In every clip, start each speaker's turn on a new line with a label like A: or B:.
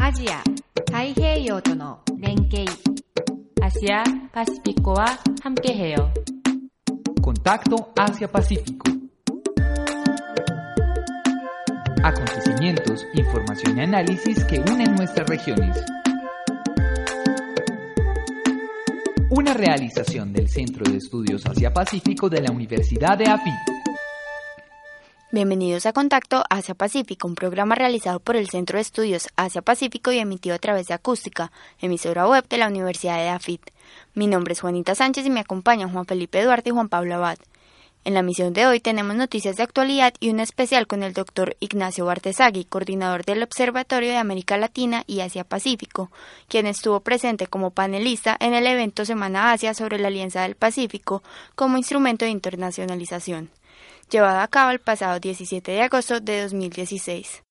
A: Asia, Taiheiyo との連携 Asia Pacífico와 함께해요.
B: Contacto Asia-Pacífico. Acontecimientos, información y análisis que unen nuestras regiones. Una realización del Centro de Estudios Asia-Pacífico de la Universidad de AFIT.
C: Bienvenidos a Contacto Asia Pacífico, un programa realizado por el Centro de Estudios Asia Pacífico y emitido a través de Acústica, emisora web de la Universidad de AFIT. Mi nombre es Juanita Sánchez y me acompañan Juan Felipe Duarte y Juan Pablo Abad. En la misión de hoy tenemos noticias de actualidad y un especial con el doctor Ignacio Bartesagui, coordinador del Observatorio de América Latina y Asia Pacífico, quien estuvo presente como panelista en el evento Semana Asia sobre la Alianza del Pacífico como instrumento de internacionalización llevado a cabo el pasado 17 de agosto de 2016.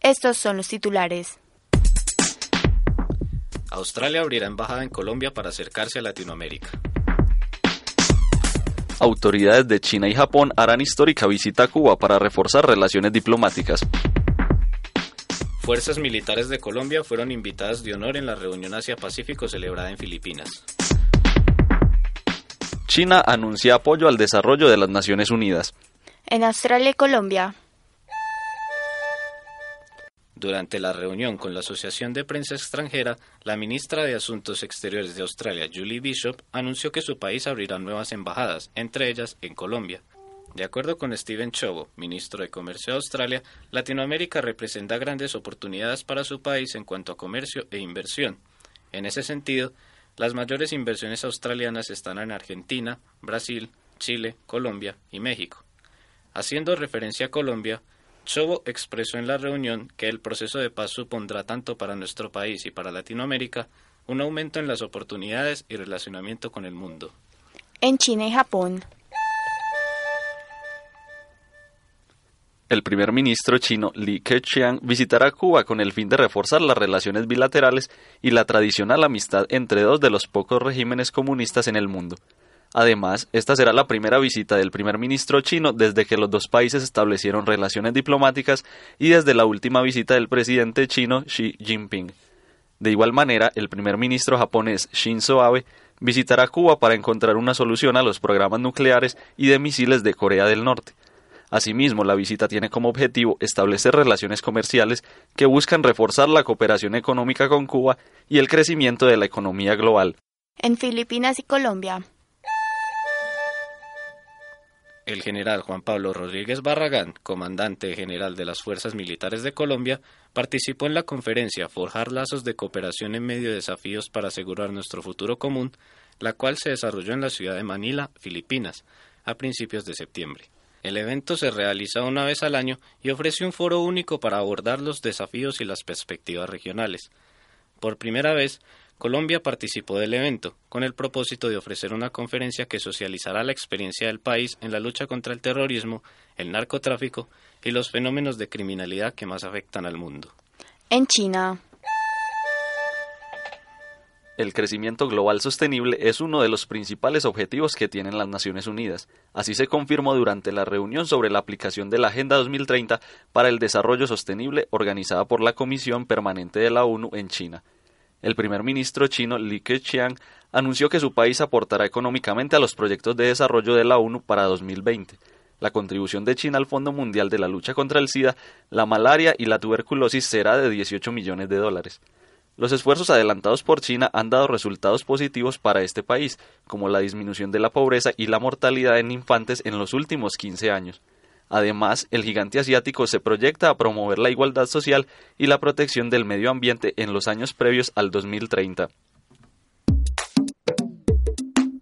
C: Estos son los titulares.
D: Australia abrirá embajada en Colombia para acercarse a Latinoamérica.
E: Autoridades de China y Japón harán histórica visita a Cuba para reforzar relaciones diplomáticas.
D: Fuerzas militares de Colombia fueron invitadas de honor en la reunión Asia-Pacífico celebrada en Filipinas.
E: China anuncia apoyo al desarrollo de las Naciones Unidas.
C: En Australia y Colombia.
D: Durante la reunión con la Asociación de Prensa Extranjera, la ministra de Asuntos Exteriores de Australia, Julie Bishop, anunció que su país abrirá nuevas embajadas, entre ellas en Colombia. De acuerdo con Steven Chobo, ministro de Comercio de Australia, Latinoamérica representa grandes oportunidades para su país en cuanto a comercio e inversión. En ese sentido, las mayores inversiones australianas están en Argentina, Brasil, Chile, Colombia y México. Haciendo referencia a Colombia, Chobo expresó en la reunión que el proceso de paz supondrá tanto para nuestro país y para Latinoamérica un aumento en las oportunidades y relacionamiento con el mundo.
C: En China y Japón.
E: El primer ministro chino Li Keqiang visitará Cuba con el fin de reforzar las relaciones bilaterales y la tradicional amistad entre dos de los pocos regímenes comunistas en el mundo. Además, esta será la primera visita del primer ministro chino desde que los dos países establecieron relaciones diplomáticas y desde la última visita del presidente chino Xi Jinping. De igual manera, el primer ministro japonés Shinzo Abe visitará Cuba para encontrar una solución a los programas nucleares y de misiles de Corea del Norte. Asimismo, la visita tiene como objetivo establecer relaciones comerciales que buscan reforzar la cooperación económica con Cuba y el crecimiento de la economía global.
C: En Filipinas y Colombia,
D: el general Juan Pablo Rodríguez Barragán, comandante general de las Fuerzas Militares de Colombia, participó en la conferencia Forjar lazos de cooperación en medio de desafíos para asegurar nuestro futuro común, la cual se desarrolló en la ciudad de Manila, Filipinas, a principios de septiembre. El evento se realiza una vez al año y ofrece un foro único para abordar los desafíos y las perspectivas regionales. Por primera vez, Colombia participó del evento, con el propósito de ofrecer una conferencia que socializará la experiencia del país en la lucha contra el terrorismo, el narcotráfico y los fenómenos de criminalidad que más afectan al mundo.
C: En China.
E: El crecimiento global sostenible es uno de los principales objetivos que tienen las Naciones Unidas. Así se confirmó durante la reunión sobre la aplicación de la Agenda 2030 para el Desarrollo Sostenible organizada por la Comisión Permanente de la ONU en China el primer ministro chino Li Keqiang anunció que su país aportará económicamente a los proyectos de desarrollo de la ONU para 2020. La contribución de China al Fondo Mundial de la Lucha contra el SIDA, la malaria y la tuberculosis será de 18 millones de dólares. Los esfuerzos adelantados por China han dado resultados positivos para este país, como la disminución de la pobreza y la mortalidad en infantes en los últimos 15 años. Además, el gigante asiático se proyecta a promover la igualdad social y la protección del medio ambiente en los años previos al 2030.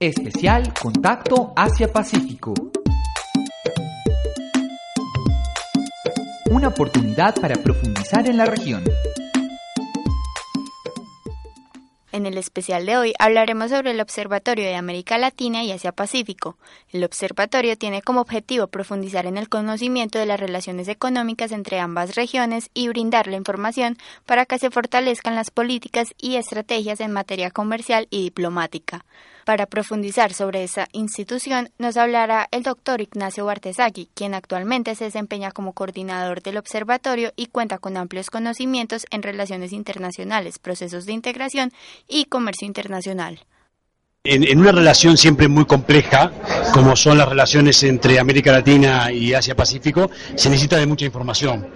B: Especial Contacto Asia-Pacífico. Una oportunidad para profundizar en la región.
C: En el especial de hoy hablaremos sobre el Observatorio de América Latina y Asia Pacífico. El observatorio tiene como objetivo profundizar en el conocimiento de las relaciones económicas entre ambas regiones y brindar la información para que se fortalezcan las políticas y estrategias en materia comercial y diplomática. Para profundizar sobre esa institución nos hablará el doctor Ignacio Bartesagui, quien actualmente se desempeña como coordinador del observatorio y cuenta con amplios conocimientos en relaciones internacionales, procesos de integración y comercio internacional.
F: En, en, una relación siempre muy compleja, como son las relaciones entre América Latina y Asia Pacífico, se necesita de mucha información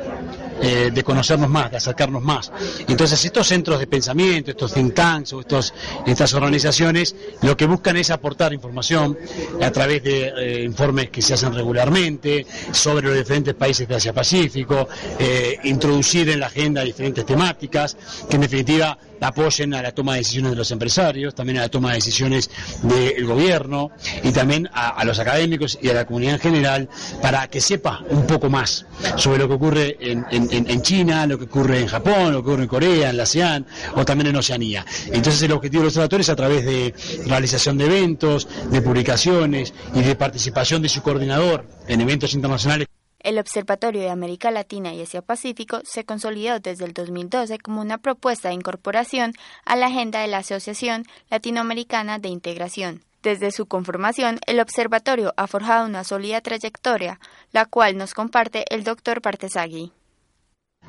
F: eh, de conocernos más, de acercarnos más. Entonces estos centros de pensamiento, estos think tanks o estos, estas organizaciones, lo que buscan es aportar información a través de eh, informes que se hacen regularmente sobre los diferentes países de Asia Pacífico, eh, introducir en la agenda diferentes temáticas, que en definitiva apoyen a la toma de decisiones de los empresarios, también a la toma de decisiones del gobierno y también a, los académicos y a la comunidad en general para que sepa un poco más sobre lo que ocurre en, China, lo que ocurre en Japón, lo que ocurre en Corea, en la ASEAN o también en Oceanía. Entonces el objetivo del observatorio es a través de realización de eventos, de publicaciones y de participación de su coordinador en eventos internacionales.
C: El Observatorio de América Latina y Asia Pacífico se consolidó desde el 2012 como una propuesta de incorporación a la agenda de la Asociación Latinoamericana de Integración. Desde su conformación, el observatorio ha forjado una sólida trayectoria, la cual nos comparte el doctor Partesagui.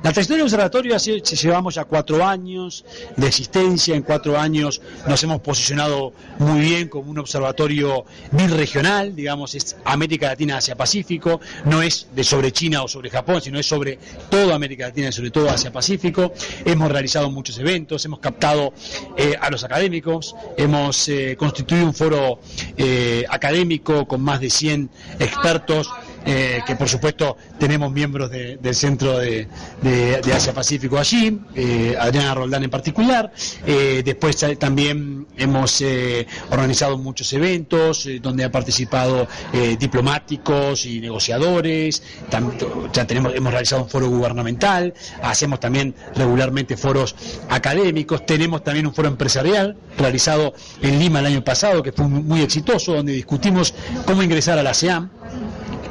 F: La trayectoria del observatorio así, llevamos ya cuatro años de existencia, en cuatro años nos hemos posicionado muy bien como un observatorio birregional, digamos, es América Latina Asia Pacífico, no es de sobre China o sobre Japón, sino es sobre toda América Latina y sobre todo Asia Pacífico. Hemos realizado muchos eventos, hemos captado eh, a los académicos, hemos eh, constituido un foro eh, académico con más de 100 expertos eh, que por supuesto tenemos miembros de, del Centro de, de, Asia Pacífico allí, eh, Adriana Roldán en particular. Eh, después también hemos organizado muchos eventos donde han participado diplomáticos y negociadores. ya tenemos, hemos realizado un foro gubernamental, hacemos también regularmente foros académicos, tenemos también un foro empresarial realizado en Lima el año pasado que fue muy exitoso, donde discutimos cómo ingresar a la ASEAN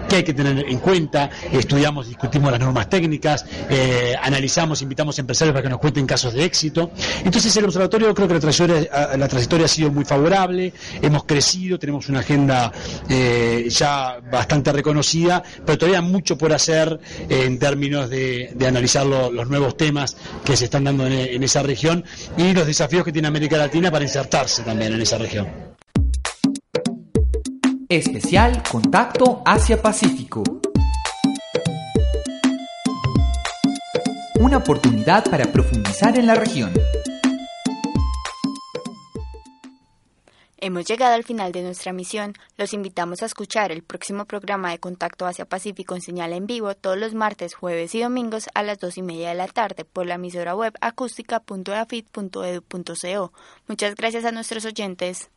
F: qué hay que tener en cuenta, estudiamos, discutimos las normas técnicas, eh, analizamos, invitamos a empresarios para que nos cuenten casos de éxito. Entonces el observatorio creo que la trayectoria, trayectoria ha sido muy favorable, hemos crecido, tenemos una agenda eh, ya bastante reconocida, pero todavía mucho por hacer en términos de, analizar lo, los nuevos temas que se están dando en esa región y los desafíos que tiene América Latina para insertarse también en esa región.
B: Especial Contacto Asia-Pacífico. Una oportunidad para profundizar en la región.
C: Hemos llegado al final de nuestra misión. Los invitamos a escuchar el próximo programa de Contacto Asia-Pacífico en señal en vivo todos los martes, jueves y domingos a las dos y media de la tarde por la emisora web acústica.eafit.edu.co. Muchas gracias a nuestros oyentes.